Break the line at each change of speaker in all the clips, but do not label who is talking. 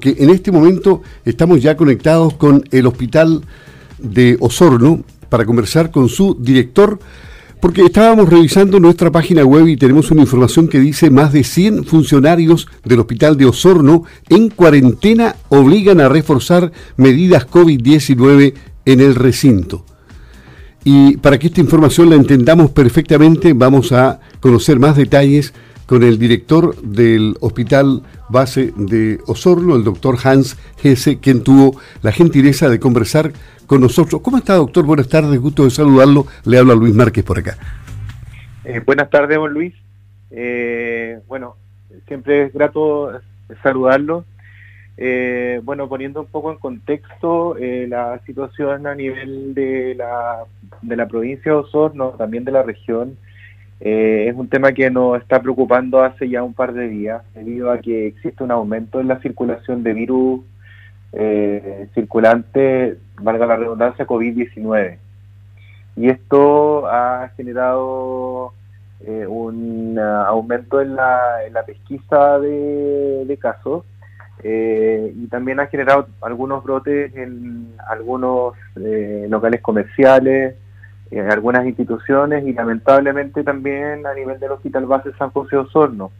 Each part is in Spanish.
que en este momento estamos ya conectados con el hospital de Osorno para conversar con su director, porque estábamos revisando nuestra página web y tenemos una información que dice más de 100 funcionarios del hospital de Osorno en cuarentena obligan a reforzar medidas COVID-19 en el recinto. Y para que esta información la entendamos perfectamente, vamos a conocer más detalles con el director del Hospital Base de Osorno, el doctor Hans Hesse, quien tuvo la gentileza de conversar con nosotros. ¿Cómo está, doctor? Buenas tardes, gusto de saludarlo. Le habla Luis Márquez por acá.
Eh, buenas tardes, don Luis. Eh, bueno, siempre es grato saludarlo. Eh, bueno, poniendo un poco en contexto la situación a nivel de la, de la provincia de Osorno, también de la región, eh, es un tema que nos está preocupando hace ya un par de días, debido a que existe un aumento en la circulación de virus eh, circulante, valga la redundancia, COVID-19. Y esto ha generado eh, un aumento en la, en la pesquisa de, de casos y también ha generado algunos brotes en algunos locales comerciales, en algunas instituciones y lamentablemente también a nivel del Hospital Base San José Osorno.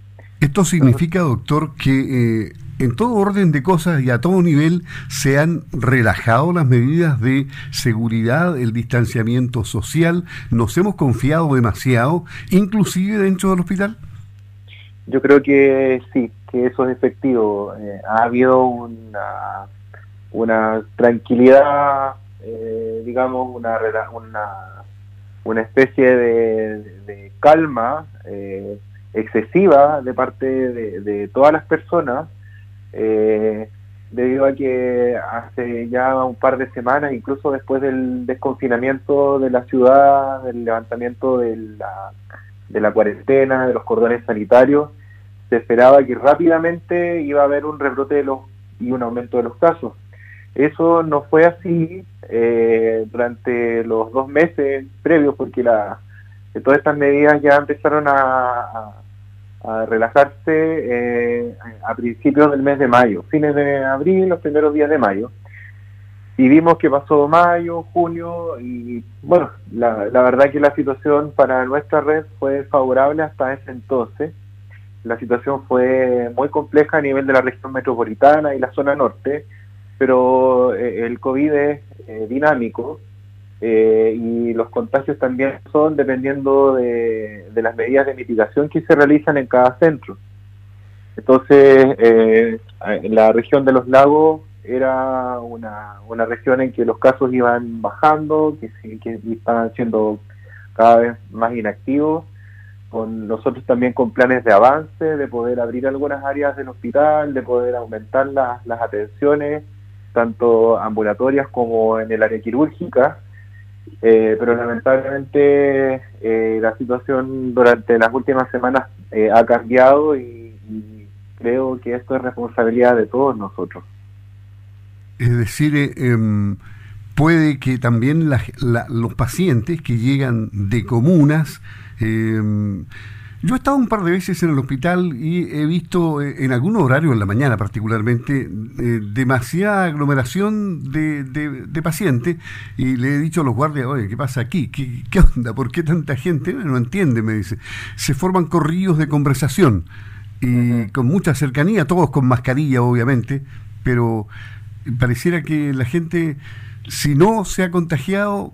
Esto significa, doctor, que eh, en todo orden de cosas y a todo nivel se han relajado las medidas de seguridad, el distanciamiento social, nos hemos confiado demasiado, inclusive dentro del hospital.
Yo creo que sí, que eso es efectivo. Eh, ha habido una, una tranquilidad, eh, digamos, una, una una especie de, calma eh, excesiva de parte de, todas las personas, eh, debido a que hace ya un par de semanas, incluso después del desconfinamiento de la ciudad, del levantamiento de la, de la cuarentena, de los cordones sanitarios, se esperaba que rápidamente iba a haber un rebrote de los, y un aumento de los casos. Eso no fue así eh, durante los dos meses previos, porque la, todas estas medidas ya empezaron a, relajarse eh, a principios del mes de mayo, fines de abril, los primeros días de mayo. Y vimos que pasó mayo, junio, y bueno, la verdad que la situación para nuestra red fue favorable hasta ese entonces. La situación fue muy compleja a nivel de la región metropolitana y la zona norte pero eh, el COVID es eh, dinámico eh, y los contagios también son dependiendo de, las medidas de mitigación que se realizan en cada centro. Entonces, en la región de los lagos era una, una región en que los casos iban bajando, que, que estaban siendo cada vez más inactivos, con nosotros también con planes de avance, de poder abrir algunas áreas del hospital, de poder aumentar las, las atenciones tanto ambulatorias como en el área quirúrgica, eh, pero lamentablemente eh, la situación durante las últimas semanas eh, ha cambiado y, creo que esto es responsabilidad de todos nosotros.
Es decir, em, puede que también los pacientes que llegan de comunas em, yo he estado un par de veces en el hospital y he visto eh, en algún horario en la mañana particularmente eh, demasiada aglomeración de, de, pacientes y le he dicho a los guardias, oye, ¿qué pasa aquí? ¿Qué, ¿Qué, onda? ¿Por qué tanta gente? No entiende, me dice. Se forman corrillos de conversación y con mucha cercanía, todos con mascarilla obviamente, pero pareciera que la gente, si no se ha contagiado,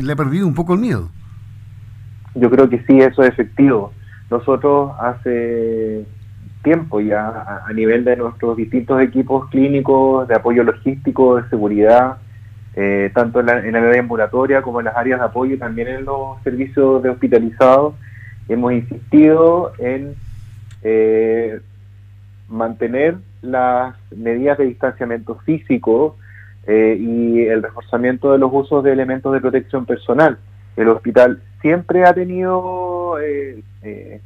le ha perdido un poco el miedo.
Yo creo que sí, eso es efectivo nosotros hace tiempo ya a, nivel de nuestros distintos equipos clínicos de apoyo logístico, de seguridad, eh, tanto en la, en área ambulatoria como en las áreas de apoyo y también en los servicios de hospitalizados, hemos insistido en eh, mantener las medidas de distanciamiento físico eh, y el reforzamiento de los usos de elementos de protección personal. El hospital siempre ha tenido eh, eh,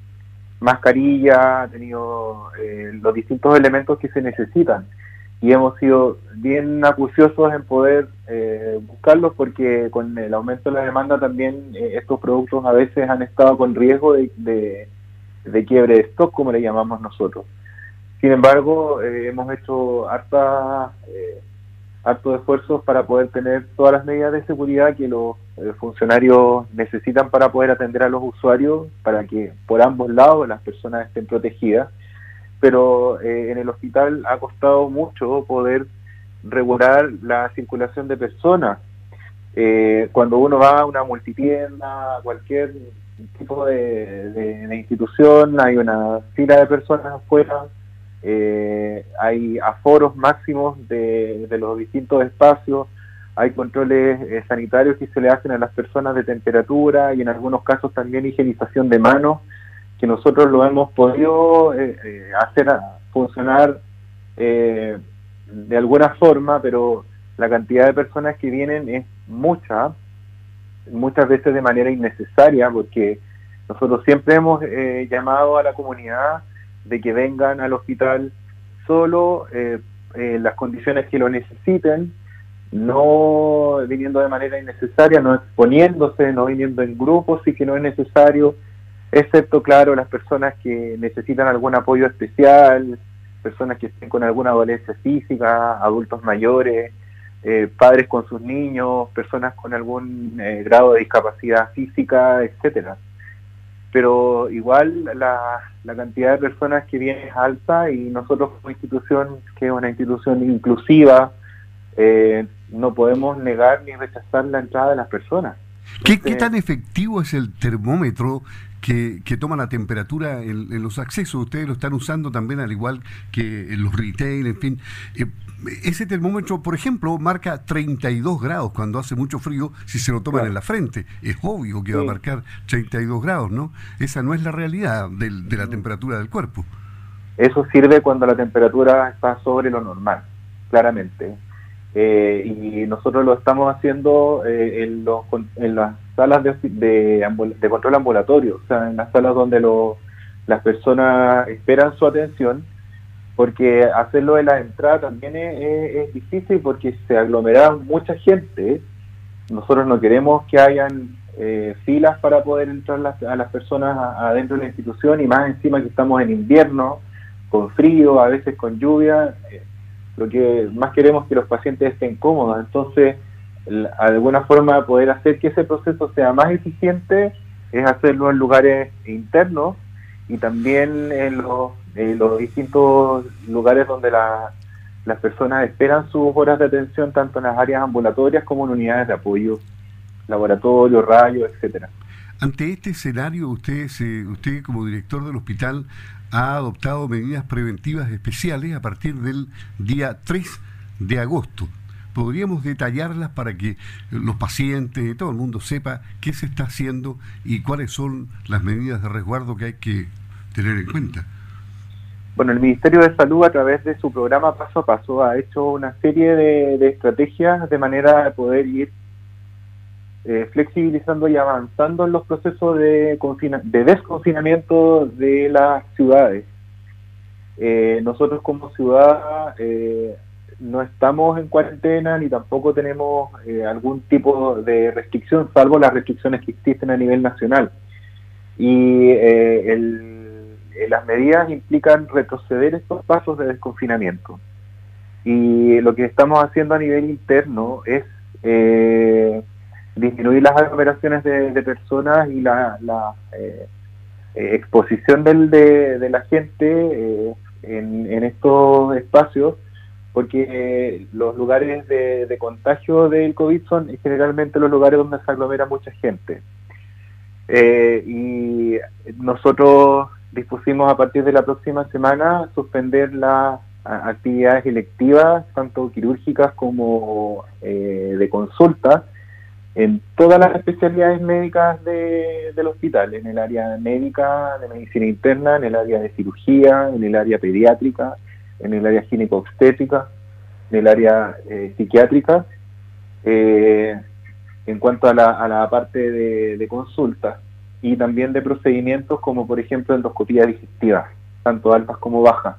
mascarilla, ha tenido eh, los distintos elementos que se necesitan y hemos sido bien acuciosos en poder eh, buscarlos porque con el aumento de la demanda también estos productos a veces han estado con riesgo de, de, quiebre de stock, como le llamamos nosotros. Sin embargo, hemos hecho harta hartos esfuerzos para poder tener todas las medidas de seguridad que los eh, funcionarios necesitan para poder atender a los usuarios, para que por ambos lados las personas estén protegidas. Pero eh, en el hospital ha costado mucho poder regular la circulación de personas. Eh, cuando uno va a una multitienda, a cualquier tipo de institución, hay una fila de personas afuera eh, hay aforos máximos de, los distintos espacios, hay controles eh, sanitarios que se le hacen a las personas de temperatura y en algunos casos también higienización de manos, que nosotros lo hemos podido eh, hacer funcionar de alguna forma, pero la cantidad de personas que vienen es mucha, muchas veces de manera innecesaria, porque nosotros siempre hemos llamado a la comunidad de que vengan al hospital solo eh, en las condiciones que lo necesiten, no viniendo de manera innecesaria, no exponiéndose, no viniendo en grupos si que no es necesario, excepto, claro, las personas que necesitan algún apoyo especial, personas que estén con alguna dolencia física, adultos mayores, eh, padres con sus niños, personas con algún eh, grado de discapacidad física, etcétera pero igual la, cantidad de personas que viene es alta y nosotros como institución, que es una institución inclusiva, eh, no podemos negar ni rechazar la entrada de las personas.
¿Qué, tan efectivo es el termómetro que, toma la temperatura en, los accesos? Ustedes lo están usando también al igual que en los retail, en fin. Eh, ese termómetro, por ejemplo, marca 32 grados cuando hace mucho frío si se lo toman en la frente. Es obvio que va a marcar 32 grados, ¿no? Esa no es la realidad de la temperatura del cuerpo.
Eso sirve cuando la temperatura está sobre lo normal, claramente. Eh, y nosotros lo estamos haciendo eh, en, los, en las salas de, de, control ambulatorio, o sea, en las salas donde las personas esperan su atención porque hacerlo de la entrada también es, difícil porque se aglomera mucha gente. Nosotros no queremos que hayan eh, filas para poder entrar a las personas adentro de la institución y más encima que estamos en invierno, con frío, a veces con lluvia. Eh, lo que más queremos es que los pacientes estén cómodos. Entonces, alguna forma poder hacer que ese proceso sea más eficiente es hacerlo en lugares internos y también en los eh, los distintos lugares donde las personas esperan sus horas de atención, tanto en las áreas ambulatorias como en unidades de apoyo, laboratorio, rayos, etcétera.
Ante este escenario, usted, usted como director del hospital ha adoptado medidas preventivas especiales a partir del día 3 de agosto. ¿Podríamos detallarlas para que los pacientes y todo el mundo sepa qué se está haciendo y cuáles son las medidas de resguardo que hay que tener en cuenta?
Bueno, el Ministerio de Salud a través de su programa Paso a Paso ha hecho una serie de, estrategias de manera de poder ir eh, flexibilizando y avanzando en los procesos de, de desconfinamiento de las ciudades. Eh, nosotros como ciudad eh, no estamos en cuarentena ni tampoco tenemos algún tipo de restricción, salvo las restricciones que existen a nivel nacional. Y el eh, las medidas implican retroceder estos pasos de desconfinamiento. Y lo que estamos haciendo a nivel interno es eh, disminuir las aglomeraciones de, personas y la, eh, exposición de, la gente en, estos espacios, porque los lugares de, de, contagio del COVID son generalmente los lugares donde se aglomera mucha gente. y nosotros dispusimos a partir de la próxima semana suspender las actividades electivas, tanto quirúrgicas como eh, de consulta, en todas las especialidades médicas del hospital, en el área médica, de medicina interna, en el área de cirugía, en el área pediátrica, en el área gineco-obstétrica, en el área eh, psiquiátrica. Eh, en cuanto a la, a la parte de, de consulta, y también de procedimientos como por ejemplo endoscopía digestiva, tanto altas como bajas.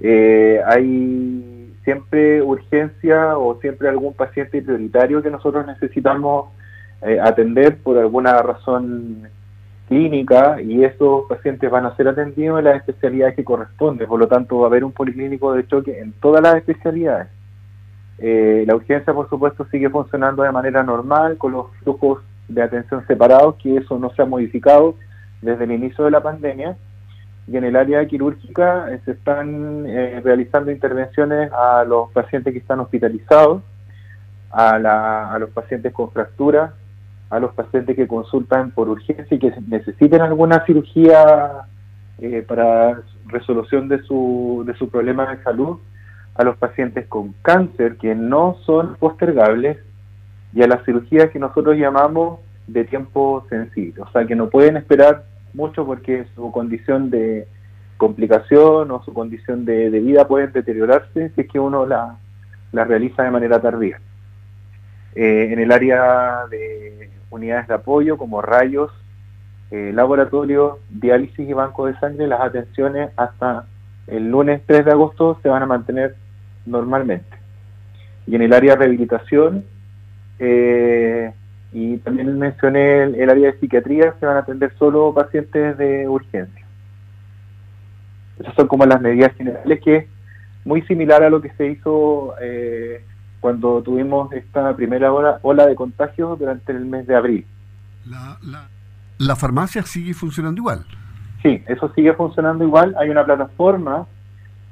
Eh, hay siempre urgencia o siempre algún paciente prioritario que nosotros necesitamos eh, atender por alguna razón clínica y esos pacientes van a ser atendidos en las especialidades que corresponden. Por lo tanto, va a haber un policlínico de choque en todas las especialidades. Eh, la urgencia, por supuesto, sigue funcionando de manera normal, con los flujos de atención separados, que eso no se ha modificado desde el inicio de la pandemia. Y en el área quirúrgica eh, se están eh, realizando intervenciones a los pacientes que están hospitalizados, a, a los pacientes con fracturas, a los pacientes que consultan por urgencia y que necesiten alguna cirugía para resolución de su, de su problema de salud a los pacientes con cáncer que no son postergables y a las cirugías que nosotros llamamos de tiempo sensible, o sea que no pueden esperar mucho porque su condición de complicación o su condición de, vida puede deteriorarse si es que uno la, realiza de manera tardía. Eh, en el área de unidades de apoyo como rayos, eh, laboratorio, diálisis y banco de sangre, las atenciones hasta el lunes 3 de agosto se van a mantener normalmente. Y en el área de rehabilitación, eh, y también mencioné el, área de psiquiatría, se van a atender solo pacientes de urgencia. Esas son como las medidas generales que es muy similar a lo que se hizo eh, cuando tuvimos esta primera ola, ola de contagios durante el mes de abril.
La, la, la farmacia sigue funcionando igual.
Sí, eso sigue funcionando igual. Hay una plataforma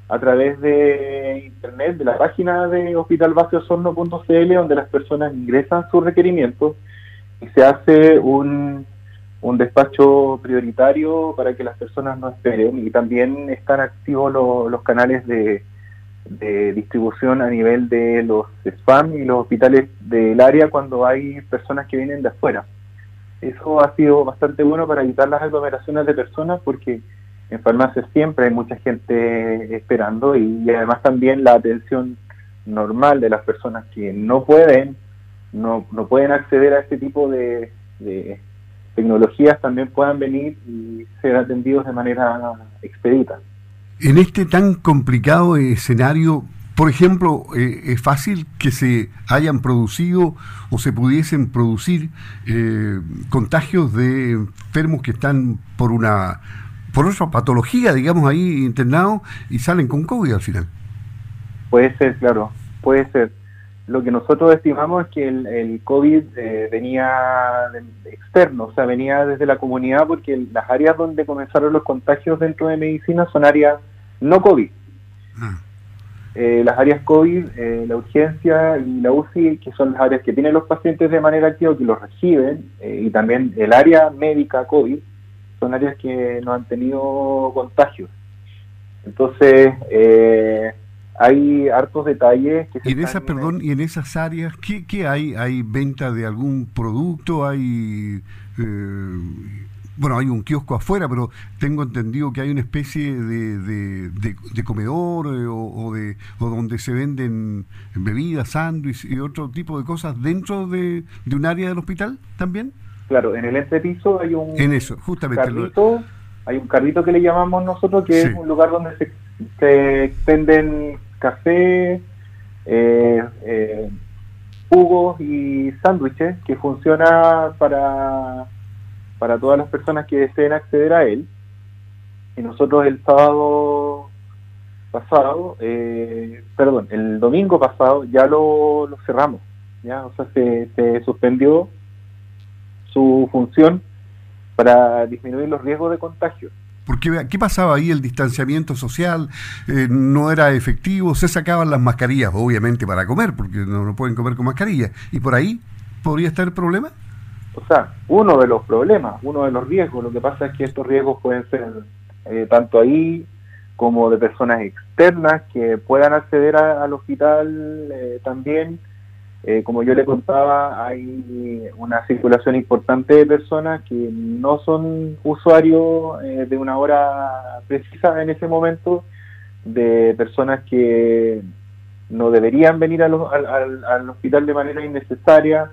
a través de internet, de la página de hospitalbaskeosorno.cl, donde las personas ingresan sus requerimientos y se hace un, un despacho prioritario para que las personas no esperen y también están activos los canales de, de distribución a nivel de los spam y los hospitales del área cuando hay personas que vienen de afuera. Eso ha sido bastante bueno para evitar las aglomeraciones de personas porque en farmacia siempre hay mucha gente esperando y, además también la atención normal de las personas que no pueden no, no pueden acceder a este tipo de, tecnologías también puedan venir y ser atendidos de manera expedita.
En este tan complicado escenario, por ejemplo, eh, ¿es fácil que se hayan producido o se pudiesen producir eh, contagios de enfermos que están por una por otra patología, digamos, ahí internados y salen con COVID al final.
Puede ser, claro, puede ser. Lo que nosotros estimamos es que el, COVID eh, venía externo, o sea, venía desde la comunidad porque las áreas donde comenzaron los contagios dentro de medicina son áreas no COVID. Ah. Eh, las áreas COVID, eh, la urgencia y la UCI, que son las áreas que tienen los pacientes de manera activa, que los reciben, y también el área médica COVID, son áreas que no han tenido contagios. Entonces, eh, hay hartos detalles
que y en esas perdón y en esas áreas qué, qué hay hay venta de algún producto hay eh, bueno hay un kiosco afuera pero tengo entendido que hay una especie de, de, comedor eh, o, de o donde se venden bebidas sándwiches y otro tipo de cosas dentro de, de un área del hospital también
Claro, en el entrepiso hay un
en eso, justamente
carrito, hay un carrito que le llamamos nosotros, que es un lugar donde se, se extenden café, eh, eh, jugos y sándwiches, que funciona para, para todas las personas que deseen acceder a él. Y nosotros el sábado pasado, eh, perdón, el domingo pasado ya lo, lo cerramos, ya, o sea, se, se suspendió su función para disminuir los riesgos de contagio.
Porque, ¿qué pasaba ahí? El distanciamiento social eh, no era efectivo, se sacaban las mascarillas, obviamente, para comer, porque no, pueden comer con mascarilla. ¿Y por ahí podría estar el problema?
O sea, uno de los problemas, uno de los riesgos, lo que pasa es que estos riesgos pueden ser eh, tanto ahí como de personas externas que puedan acceder al hospital eh, también eh, como yo le contaba, hay una circulación importante de personas que no son usuarios eh, de una hora precisa en ese momento, de personas que no deberían venir al, hospital de manera innecesaria.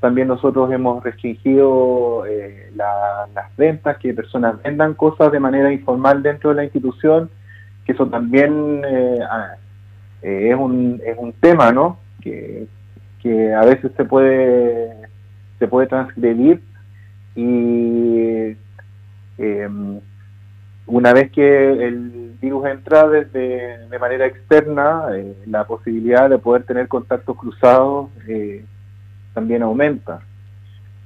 También nosotros hemos restringido eh, las ventas, que personas vendan cosas de manera informal dentro de la institución, que eso también es, un, es un tema, ¿no? Que, que a veces se puede, se puede transgredir y una vez que el virus entra desde de manera externa, la posibilidad de poder tener contactos cruzados también aumenta.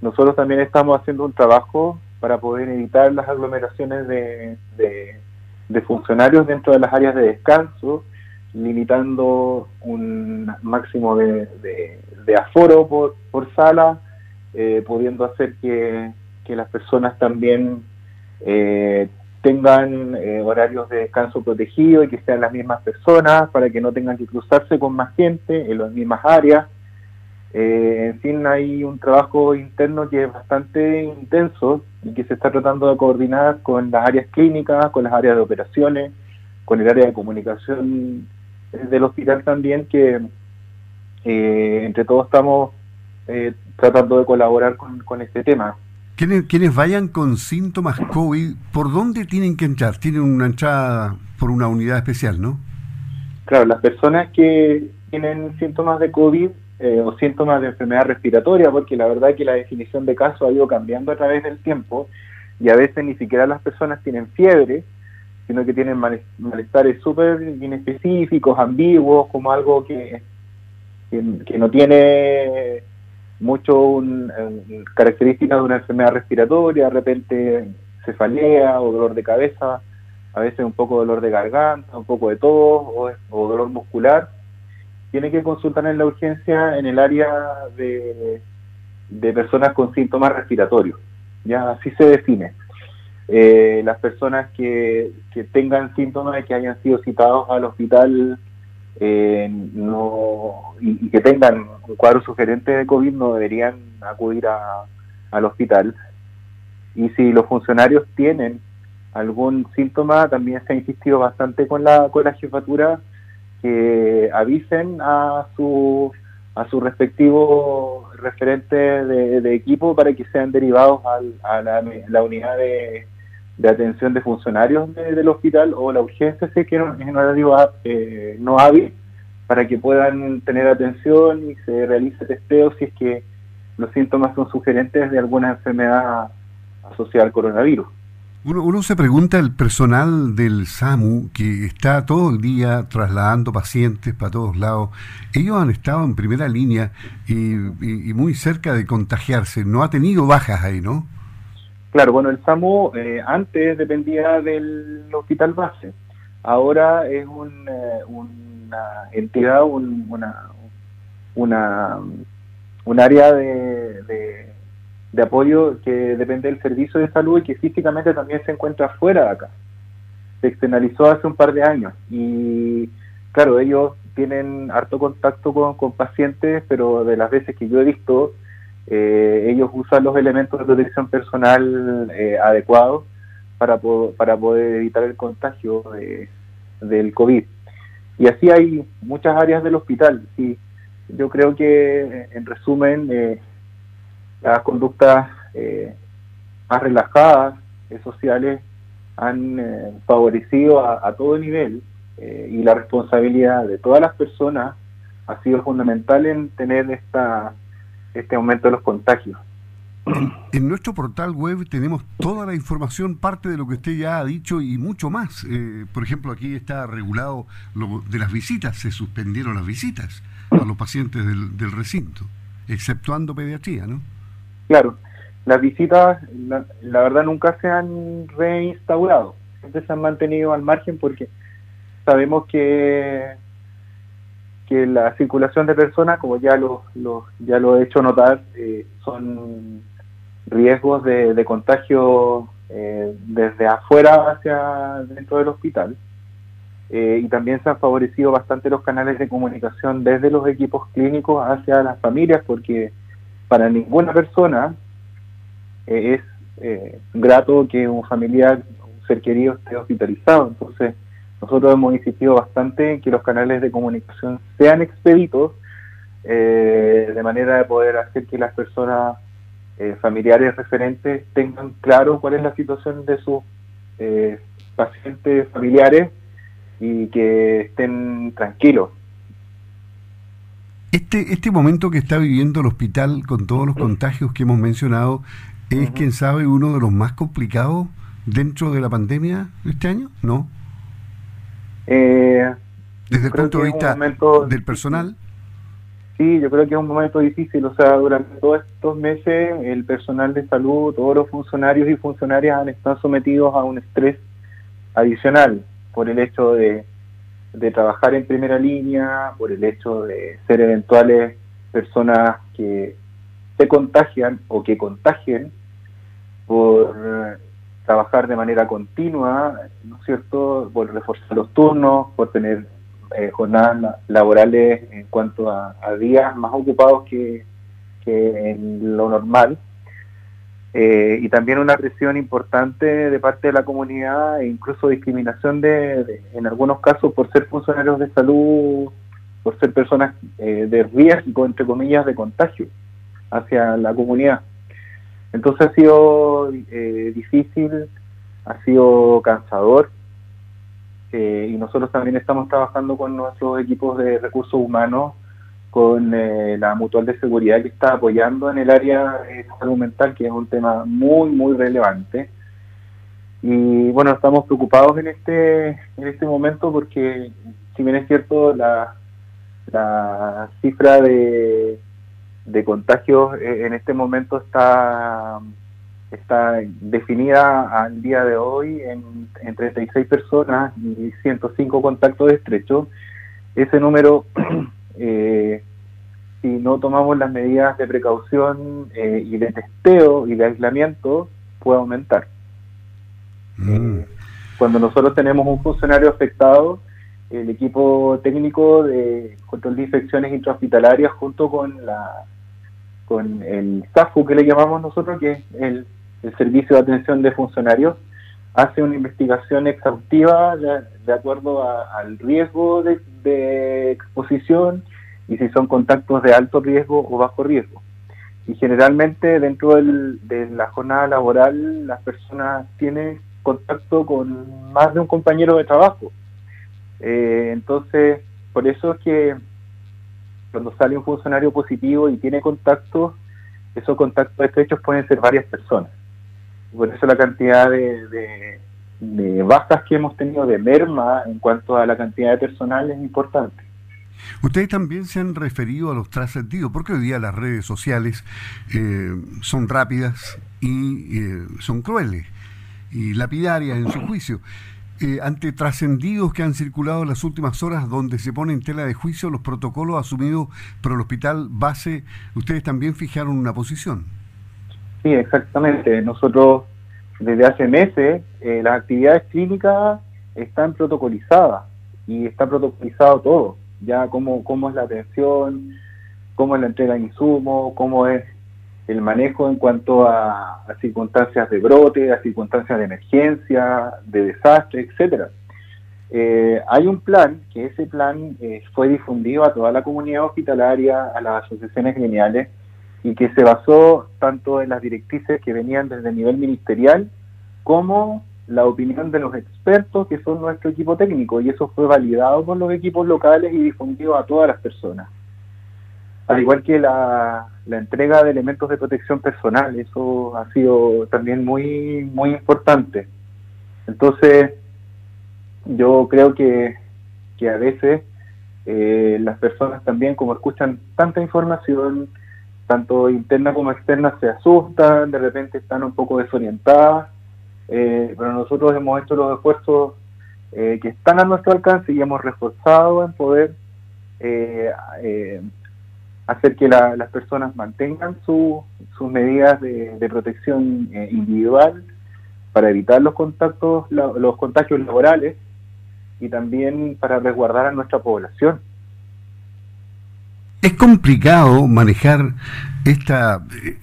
Nosotros también estamos haciendo un trabajo para poder evitar las aglomeraciones de, de, funcionarios dentro de las áreas de descanso, limitando un máximo de, de aforo por, por sala, eh, pudiendo hacer que, que, las personas también eh, tengan eh, horarios de descanso protegidos y que sean las mismas personas para que no tengan que cruzarse con más gente en las mismas áreas. En fin, hay un trabajo interno que es bastante intenso y que se está tratando de coordinar con las áreas clínicas, con las áreas de operaciones, con el área de comunicación del hospital también, que eh, entre todos estamos eh, tratando de colaborar con, este tema.
Quienes, quienes vayan con síntomas COVID, ¿por dónde tienen que entrar? Tienen una entrada por una unidad especial, ¿no?
Claro, las personas que tienen síntomas de COVID eh, o síntomas de enfermedad respiratoria, porque la verdad es que la definición de caso ha ido cambiando a través del tiempo y a veces ni siquiera las personas tienen fiebre, sino que tienen malestares súper inespecíficos, ambiguos, como algo que, que, no tiene mucho características de una enfermedad respiratoria, de repente cefalea o dolor de cabeza, a veces un poco de dolor de garganta, un poco de tos o dolor muscular tiene que consultar en la urgencia en el área de, personas con síntomas respiratorios. Ya así se define. Eh, las personas que, tengan síntomas que hayan sido citados al hospital eh, no, y, que tengan un cuadro sugerente de COVID no deberían acudir al hospital. Y si los funcionarios tienen algún síntoma, también se ha insistido bastante con la, con la jefatura que avisen a su a su respectivo referente de, equipo para que sean derivados a la, unidad de, atención de funcionarios del hospital o la urgencia si es que no, es un horario eh, no hábil para que puedan tener atención y se realice testeo si es que los síntomas son sugerentes de alguna enfermedad asociada al coronavirus.
Uno, se pregunta el personal del SAMU que está todo el día trasladando pacientes para todos lados. Ellos han estado en primera línea y, muy cerca de contagiarse. No ha tenido bajas ahí, ¿no?
Claro, bueno, el SAMU eh, antes dependía del hospital base. Ahora es un, eh, una entidad, un, una, una, un área de de apoyo que depende del servicio de salud y que físicamente también se encuentra fuera de acá. Se externalizó hace un par de años y claro, ellos tienen harto contacto con, pacientes, pero de las veces que yo he visto, eh, ellos usan los elementos de protección personal eh, adecuados para, para poder evitar el contagio de, del COVID. Y así hay muchas áreas del hospital. Y yo creo que, en resumen, eh, las conductas eh, más relajadas, eh, sociales, han favorecido a, todo nivel y la responsabilidad de todas las personas ha sido fundamental en tener esta, este aumento de los contagios.
En nuestro portal web tenemos toda la información, parte de lo que usted ya ha dicho y mucho más. por ejemplo, aquí está regulado lo de las visitas, se suspendieron las visitas a los pacientes del, del recinto, exceptuando pediatría, ¿no?
Claro, las visitas, la, verdad, nunca se han reinstaurado. Siempre se han mantenido al margen porque sabemos que que la circulación de personas, como ya lo, ya lo he hecho notar, eh, son riesgos de, contagio eh, desde afuera hacia dentro del hospital. Eh, y también se han favorecido bastante los canales de comunicación desde los equipos clínicos hacia las familias, porque para ninguna persona eh, es grato que un familiar, un ser querido esté hospitalizado. Entonces, nosotros hemos insistido bastante en que los canales de comunicación sean expeditos, eh, de manera de poder hacer que las personas familiares referentes tengan claro cuál es la situación de sus pacientes familiares y que estén tranquilos.
Este, este momento que está viviendo el hospital con todos los contagios que hemos mencionado es, quién sabe, uno de los más complicados dentro de la pandemia este año? ¿No? Eh, Desde el punto de vista del personal.
Sí, yo creo que es un momento difícil. O sea, durante todos estos meses el personal de salud, todos los funcionarios y funcionarias han estado sometidos a un estrés adicional por el hecho de, de trabajar en primera línea, por el hecho de ser eventuales personas que se contagian o que contagien, por trabajar de manera continua, ¿no es cierto?, por reforzar los turnos, por tener eh, jornadas laborales en cuanto a, días más ocupados que, en lo normal. Eh, y también una presión importante de parte de la comunidad e incluso discriminación de, en algunos casos por ser funcionarios de salud, por ser personas eh, de riesgo, entre comillas, de contagio hacia la comunidad. Entonces ha sido difícil, ha sido cansador, y nosotros también estamos trabajando con nuestros equipos de recursos humanos, con eh, la mutual de seguridad que está apoyando en el área de salud mental, que es un tema muy, muy relevante. Y bueno, estamos preocupados en este, en este momento porque, si bien es cierto, la, la cifra de, de contagios eh, en este momento está está definida al día de hoy en, en 36 personas y 105 contactos estrechos. Ese número, eh, si no tomamos las medidas de precaución eh, y de testeo y de aislamiento, puede aumentar. Mm. cuando nosotros tenemos un funcionario afectado, el equipo técnico de control de infecciones intrahospitalarias junto con la con el SAFU que le llamamos nosotros, que es el Servicio de Atención de Funcionarios hace una investigación exhaustiva de, acuerdo al riesgo de, exposición y si son contactos de alto riesgo o bajo riesgo. Y generalmente dentro de la jornada laboral las personas tienen contacto con más de un compañero de trabajo. Eh, entonces, por eso es que cuando sale un funcionario positivo y tiene contactos, esos contactos estrechos pueden ser varias personas. Por eso la cantidad de, bajas que hemos tenido de merma en cuanto a la cantidad de personal es importante.
Ustedes también se han referido a los trascendidos, porque hoy día las redes sociales eh, son rápidas y eh, son crueles y lapidarias en su juicio. Eh, ante trascendidos que han circulado en las últimas horas donde se pone en tela de juicio los protocolos asumidos por el hospital base, ustedes también fijaron una posición.
Sí, exactamente. Nosotros desde hace meses eh, las actividades clínicas están protocolizadas y está protocolizado todo, ya cómo, cómo es la atención, cómo es la entrega de insumos, cómo es el manejo en cuanto a, circunstancias de brote, a circunstancias de emergencia, de desastre, etcétera. Eh, hay un plan, que ese plan eh, fue difundido a toda la comunidad hospitalaria, a las asociaciones gremiales, y que se basó tanto en las directrices que venían desde el nivel ministerial como la opinión de los expertos que son nuestro equipo técnico y eso fue validado por los equipos locales y difundido a todas las personas. Al igual que la, entrega de elementos de protección personal, eso ha sido también muy, muy importante. Entonces, yo creo que, que a veces eh, las personas también, como escuchan tanta información, tanto interna como externa se asustan, de repente están un poco desorientadas, eh, pero nosotros hemos hecho los esfuerzos eh, que están a nuestro alcance y hemos reforzado en poder eh, hacer que las personas mantengan sus medidas de, protección individual para evitar los contactos, los contagios laborales y también para resguardar a nuestra población.
Es complicado manejar esta, eh,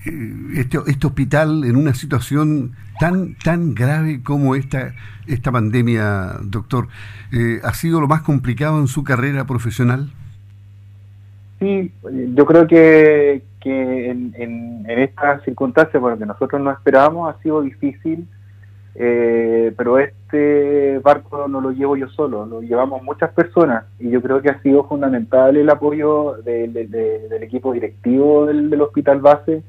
este, este, hospital en una situación tan, tan grave como esta, esta pandemia, doctor. Eh, ¿Ha sido lo más complicado en su carrera profesional?
Sí, yo creo que, que en, en, en estas circunstancias, porque nosotros no esperábamos, ha sido difícil eh, pero este barco no lo llevo yo solo, lo llevamos muchas personas y yo creo que ha sido fundamental el apoyo del equipo directivo del, hospital base,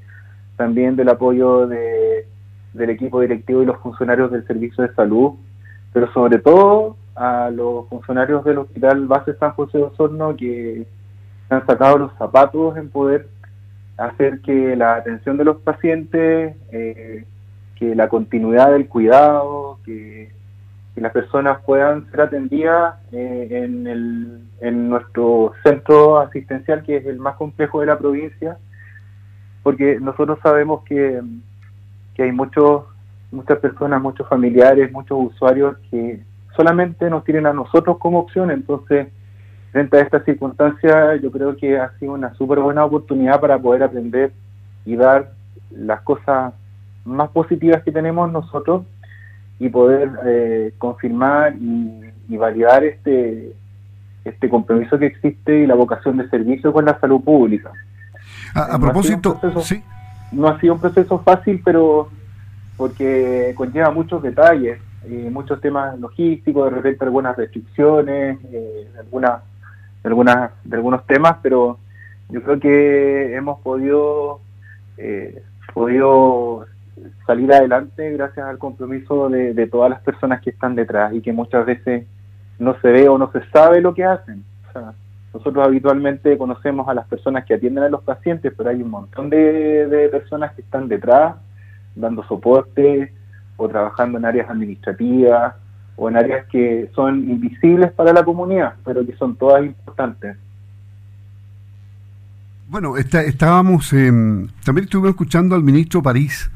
también del apoyo de, del equipo directivo y los funcionarios del servicio de salud, pero sobre todo a los funcionarios del Hospital Base San José de Osorno que han sacado los zapatos en poder hacer que la atención de los pacientes, eh, que la continuidad del cuidado, que, las personas puedan ser atendidas eh, en, el, en nuestro centro asistencial, que es el más complejo de la provincia, porque nosotros sabemos que, que hay muchos muchas personas, muchos familiares, muchos usuarios que solamente nos tienen a nosotros como opción, entonces frente a esta circunstancia yo creo que ha sido una súper buena oportunidad para poder aprender y dar las cosas más positivas que tenemos nosotros y poder eh, confirmar y, validar este este compromiso que existe y la vocación de servicio con la salud pública.
A, propósito, sí.
No ha sido un proceso fácil, pero porque conlleva muchos detalles, eh, muchos temas logísticos, de repente algunas restricciones, eh, algunas, algunas, de algunos temas, pero yo creo que hemos podido, eh, podido salir adelante gracias al compromiso de, todas las personas que están detrás y que muchas veces no se ve o no se sabe lo que hacen. nosotros habitualmente conocemos a las personas que atienden a los pacientes, pero hay un montón de, de personas que están detrás dando soporte o trabajando en áreas administrativas o en áreas que son invisibles para la comunidad, pero que son todas importantes.
Bueno, estábamos, también estuvimos escuchando al ministro París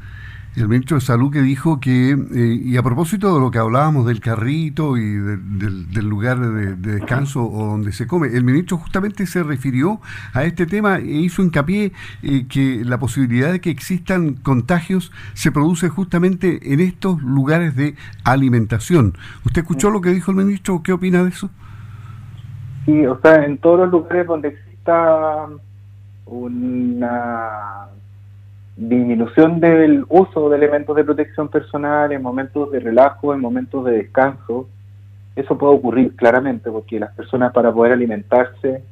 el ministro de Salud que dijo que, eh, y a propósito de lo que hablábamos del carrito y del, lugar de, descanso o donde se come, el ministro justamente se refirió a este tema e hizo hincapié eh, que la posibilidad de que existan contagios se produce justamente en estos lugares de alimentación. ¿Usted escuchó lo que dijo el ministro? ¿Qué opina de eso?
Sí, o sea, en todos los lugares donde exista una disminución del uso de elementos de protección personal en momentos de relajo, en momentos de descanso. Eso puede ocurrir claramente porque las personas para poder alimentarse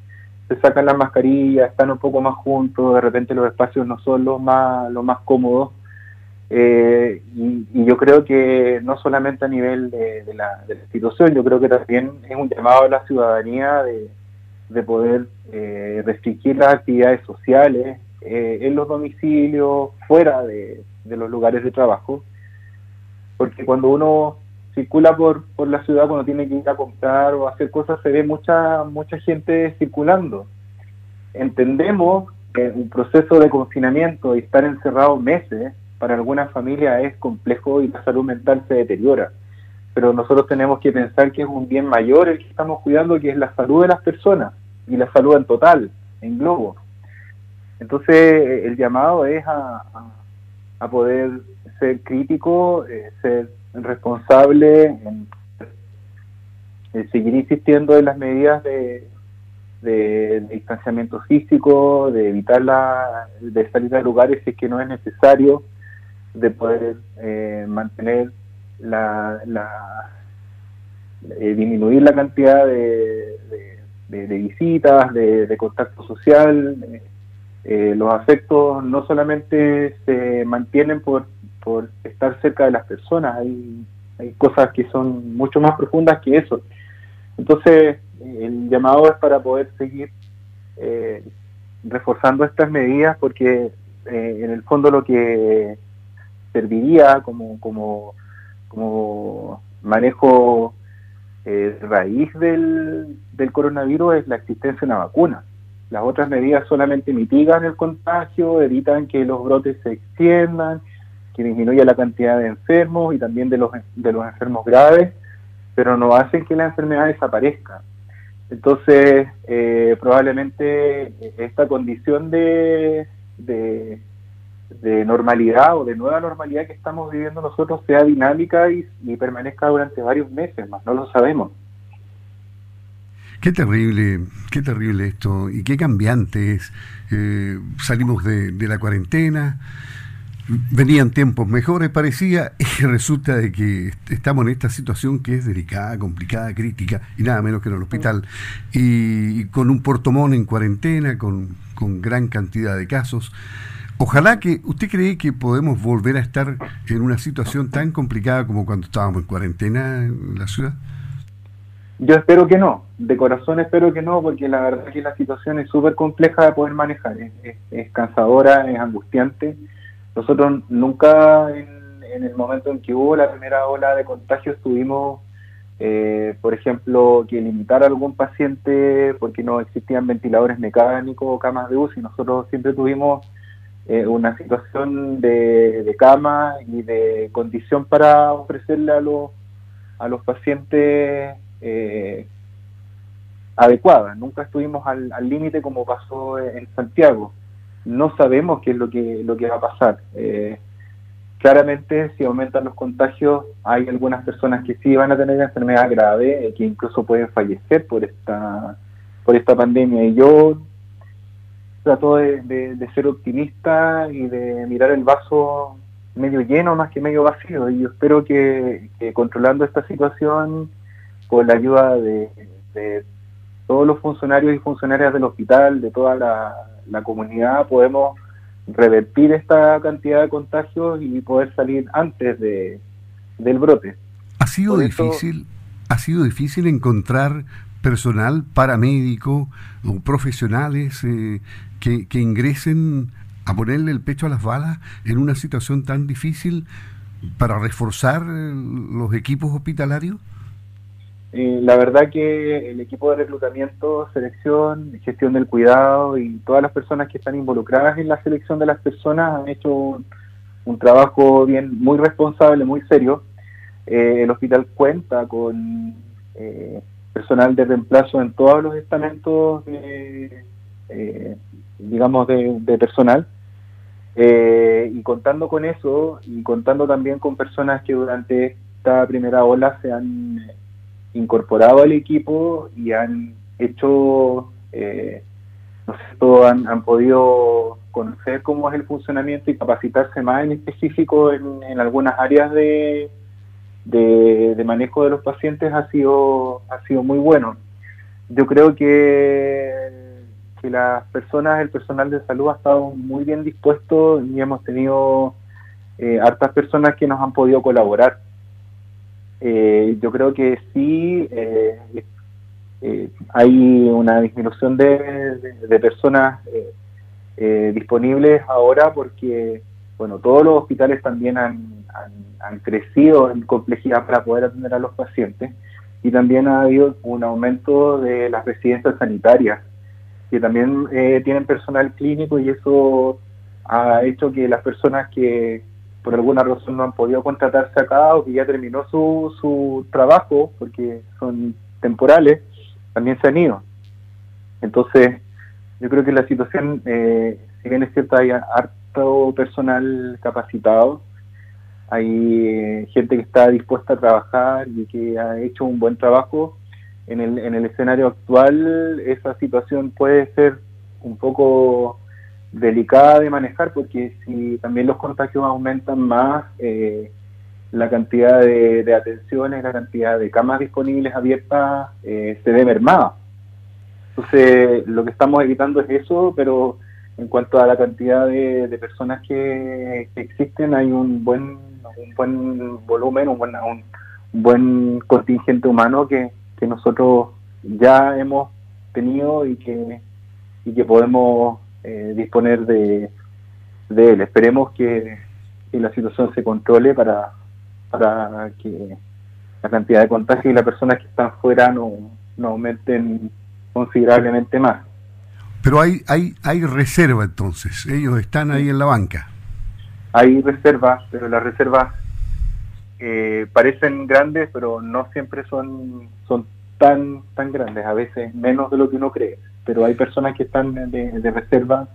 se sacan las mascarillas, están un poco más juntos, de repente los espacios no son los más, los más cómodos. Eh, y, yo creo que no solamente a nivel de, la, institución, yo creo que también es un llamado a la ciudadanía de, poder eh, restringir las actividades sociales, eh, en los domicilios, fuera de, los lugares de trabajo, porque cuando uno circula por, por la ciudad, cuando tiene que ir a comprar o hacer cosas, se ve mucha, mucha gente circulando. Entendemos que un proceso de confinamiento y estar encerrado meses para algunas familias es complejo y la salud mental se deteriora. Pero nosotros tenemos que pensar que es un bien mayor el que estamos cuidando, que es la salud de las personas y la salud en total, en globo. Entonces, el llamado es a, poder ser crítico, eh, ser responsable, en, seguir insistiendo en las medidas de, distanciamiento físico, de evitar la, de salir a lugares si es que no es necesario, de poder eh, mantener la, la eh, disminuir la cantidad de, visitas, de, contacto social, eh, los afectos no solamente se mantienen por, por estar cerca de las personas, hay, hay cosas que son mucho más profundas que eso. Entonces, el llamado es para poder seguir eh, reforzando estas medidas porque eh, en el fondo lo que serviría como, como, como manejo raíz del, del coronavirus es la existencia de una vacuna. Las otras medidas solamente mitigan el contagio, evitan que los brotes se extiendan, que disminuya la cantidad de enfermos y también de los, de los enfermos graves, pero no hacen que la enfermedad desaparezca. Entonces, eh, probablemente esta condición de, de, normalidad o de nueva normalidad que estamos viviendo nosotros sea dinámica y, y permanezca durante varios meses más, no lo sabemos.
Qué terrible, qué terrible esto y qué cambiante es. Eh, salimos de, la cuarentena, venían tiempos mejores, parecía, y resulta de que estamos en esta situación que es delicada, complicada, crítica, y nada menos que en el hospital, y, con un portomón en cuarentena, con, con gran cantidad de casos. Ojalá que usted cree que podemos volver a estar en una situación tan complicada como cuando estábamos en cuarentena en la ciudad.
Yo espero que no, de corazón espero que no, porque la verdad es que la situación es súper compleja de poder manejar, es, cansadora, es angustiante. Nosotros nunca en, el momento en que hubo la primera ola de contagios tuvimos eh, por ejemplo, que limitar a algún paciente porque no existían ventiladores mecánicos o camas de UCI. Nosotros siempre tuvimos eh, una situación de, cama y de condición para ofrecerle a los, a los pacientes eh, adecuadas. Nunca estuvimos al límite como pasó en Santiago. No sabemos qué es lo que, lo que va a pasar. Eh, Claramente, si aumentan los contagios, hay algunas personas que sí van a tener enfermedad grave, eh, que incluso pueden fallecer por esta, por esta pandemia. Y yo trato de, ser optimista y de mirar el vaso medio lleno más que medio vacío. Y yo espero que, controlando esta situación, con la ayuda de, todos los funcionarios y funcionarias del hospital, de toda la comunidad, podemos revertir esta cantidad de contagios y poder salir antes de, del brote.
Ha sido difícil, ha sido difícil encontrar personal paramédico o profesionales eh, que, que ingresen a ponerle el pecho a las balas en una situación tan difícil para reforzar eh, los equipos hospitalarios?
Eh, la verdad que el equipo de reclutamiento, selección, gestión del cuidado y todas las personas que están involucradas en la selección de las personas han hecho un, trabajo bien muy responsable, muy serio. Eh, el hospital cuenta con eh, personal de reemplazo en todos los estamentos, digamos, de personal. y contando con eso y contando también con personas que durante esta primera ola se han incorporado al equipo y han hecho, eh, no sé, han, han, podido conocer cómo es el funcionamiento y capacitarse más en específico en, algunas áreas de, de, manejo de los pacientes ha sido, ha sido muy bueno. Yo creo que, que las personas, el personal de salud ha estado muy bien dispuesto y hemos tenido eh, hartas personas que nos han podido colaborar eh, yo creo que sí eh, eh, hay una disminución de, personas disponibles ahora porque, bueno, todos los hospitales también han, han, crecido en complejidad para poder atender a los pacientes y también ha habido un aumento de las residencias sanitarias que también tienen personal clínico y eso ha hecho que las personas que por alguna razón no han podido contratarse acá o que ya terminó su, su trabajo porque son temporales, también se han ido. Entonces, yo creo que la situación, eh, si bien es cierto, hay harto personal capacitado, hay eh, gente que está dispuesta a trabajar y que ha hecho un buen trabajo. En el, en el escenario actual, esa situación puede ser un poco delicada de manejar porque si también los contagios aumentan más, eh, la cantidad de, atenciones, la cantidad de camas disponibles abiertas eh, se ve mermada. Entonces, lo que estamos evitando es eso, pero en cuanto a la cantidad de, personas que, existen, hay un buen, un buen volumen, un buen, un, buen contingente humano que, que nosotros ya hemos tenido y que, y que podemos eh, disponer de, él. Esperemos que, la situación se controle para, para que la cantidad de contagios y las personas que están fuera no, no aumenten considerablemente más.
Pero hay, hay, hay reserva entonces, ellos están ahí en la banca.
Hay reservas, pero las reservas eh, parecen grandes, pero no siempre son, son tan, tan grandes, a veces menos de lo que uno cree pero hay personas que están de, reserva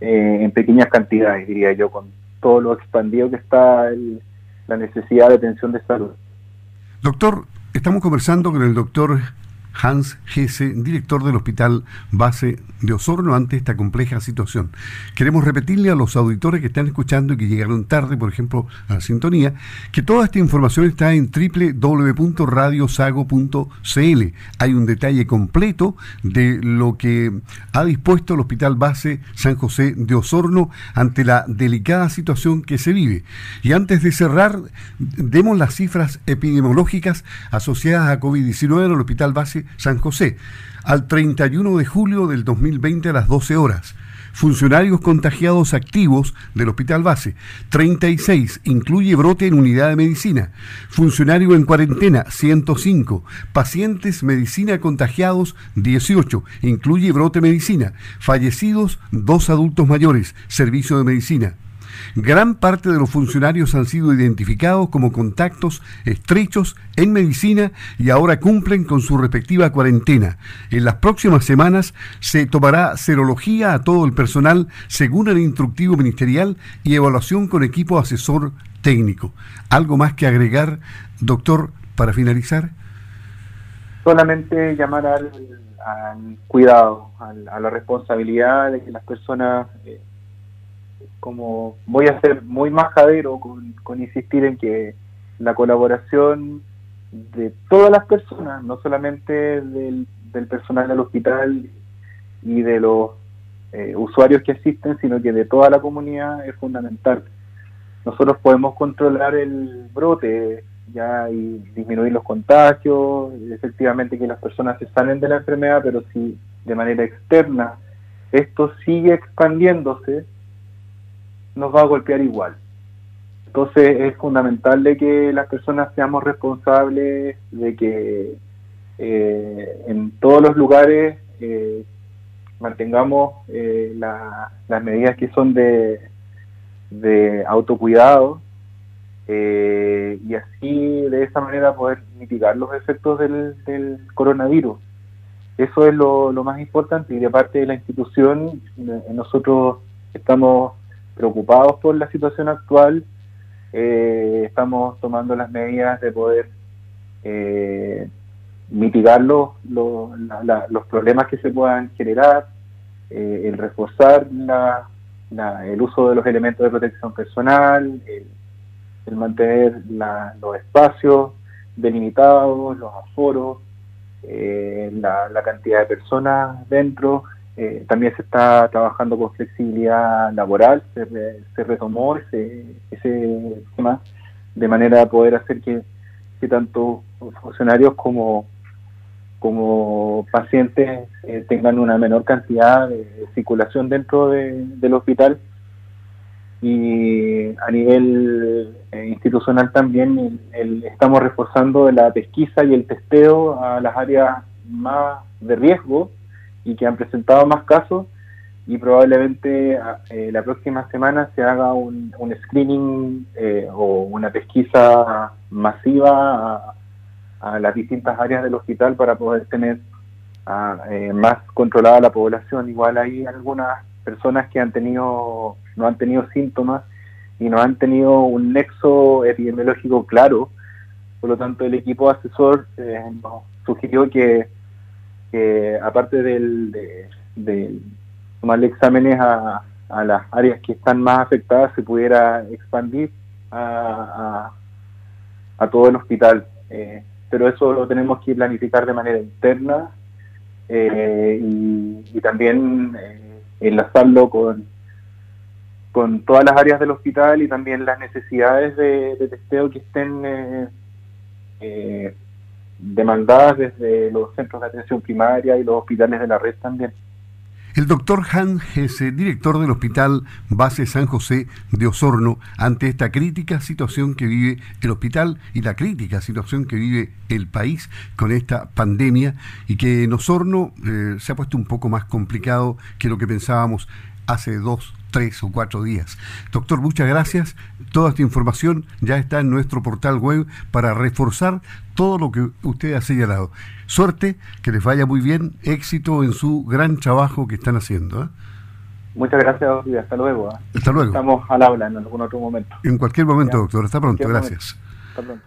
eh, en pequeñas cantidades, diría yo, con todo lo expandido que está la necesidad de atención de salud.
Doctor, estamos conversando con el doctor Hans Gese, director del Hospital Base de Osorno, ante esta compleja situación. Queremos repetirle a los auditores que están escuchando y que llegaron tarde, por ejemplo, a la sintonía, que toda esta información está en www.radiosago.cl. Hay un detalle completo de lo que ha dispuesto el Hospital Base San José de Osorno ante la delicada situación que se vive. Y antes de cerrar, demos las cifras epidemiológicas asociadas a COVID-19 en el Hospital Base San José. Al 31 de julio del 2020 a las 12 horas. Funcionarios contagiados activos del Hospital Base. 36. Incluye brote en unidad de medicina. Funcionario en cuarentena. 105. Pacientes medicina contagiados. 18. Incluye brote medicina. Fallecidos. Dos adultos mayores. Servicio de medicina. Gran parte de los funcionarios han sido identificados como contactos estrechos en medicina y ahora cumplen con su respectiva cuarentena. En las próximas semanas se tomará serología a todo el personal según el instructivo ministerial y evaluación con equipo asesor técnico. ¿Algo más que agregar, doctor, para finalizar?
Solamente llamar al, cuidado, a la responsabilidad de que las personas eh, como voy a ser muy majadero con, con insistir en que la colaboración de todas las personas, no solamente del, personal del hospital y de los eh, usuarios que asisten, sino que de toda la comunidad es fundamental. Nosotros podemos controlar el brote ya y disminuir los contagios, efectivamente que las personas se salen de la enfermedad, pero si de manera externa esto sigue expandiéndose, nos va a golpear igual. Entonces es fundamental de que las personas seamos responsables, de que eh, en todos los lugares eh, mantengamos eh, las medidas que son de, de autocuidado y así de esa manera poder mitigar los efectos del, coronavirus. Eso es lo, lo, más importante y de parte de la institución nosotros estamos preocupados por la situación actual, eh, estamos tomando las medidas de poder eh, mitigar los, los, problemas que se puedan generar, eh, el reforzar el uso de los elementos de protección personal, el, mantener los espacios delimitados, los aforos, la, cantidad de personas dentro, eh, también se está trabajando con flexibilidad laboral, se, retomó ese, ese tema de manera de poder hacer que, tanto funcionarios como, como pacientes eh, tengan una menor cantidad de, circulación dentro del hospital. Y a nivel eh, institucional también estamos reforzando la pesquisa y el testeo a las áreas más de riesgo y que han presentado más casos y probablemente ah, eh, la próxima semana se haga un, screening eh, o una pesquisa masiva a, las distintas áreas del hospital para poder tener ah, eh, más controlada la población. Igual hay algunas personas que han tenido no han tenido síntomas y no han tenido un nexo epidemiológico claro. Por lo tanto, el equipo asesor nos sugirió que que aparte del, de, tomarle exámenes a, las áreas que están más afectadas, se pudiera expandir a, a, todo el hospital. Eh, pero eso lo tenemos que planificar de manera interna eh, y, también eh, enlazarlo con, con todas las áreas del hospital y también las necesidades de, de testeo que estén eh, demandadas desde los centros de atención primaria y los hospitales de la red también.
El doctor Han Gese, director del Hospital Base San José de Osorno, ante esta crítica situación que vive el hospital y la crítica situación que vive el país con esta pandemia y que en Osorno eh, se ha puesto un poco más complicado que lo que pensábamos hace dos tres o cuatro días. Doctor, muchas gracias. Toda esta información ya está en nuestro portal web para reforzar todo lo que usted ha señalado. Suerte, que les vaya muy bien, éxito en su gran trabajo que están haciendo. ¿eh?
Muchas gracias y hasta luego. ¿eh?
Hasta luego.
Estamos al habla en algún otro momento.
En cualquier momento, doctor. Hasta pronto, gracias. Hasta pronto.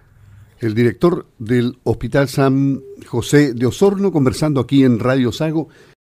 el director del Hospital San José de Osorno, conversando aquí en Radio Sago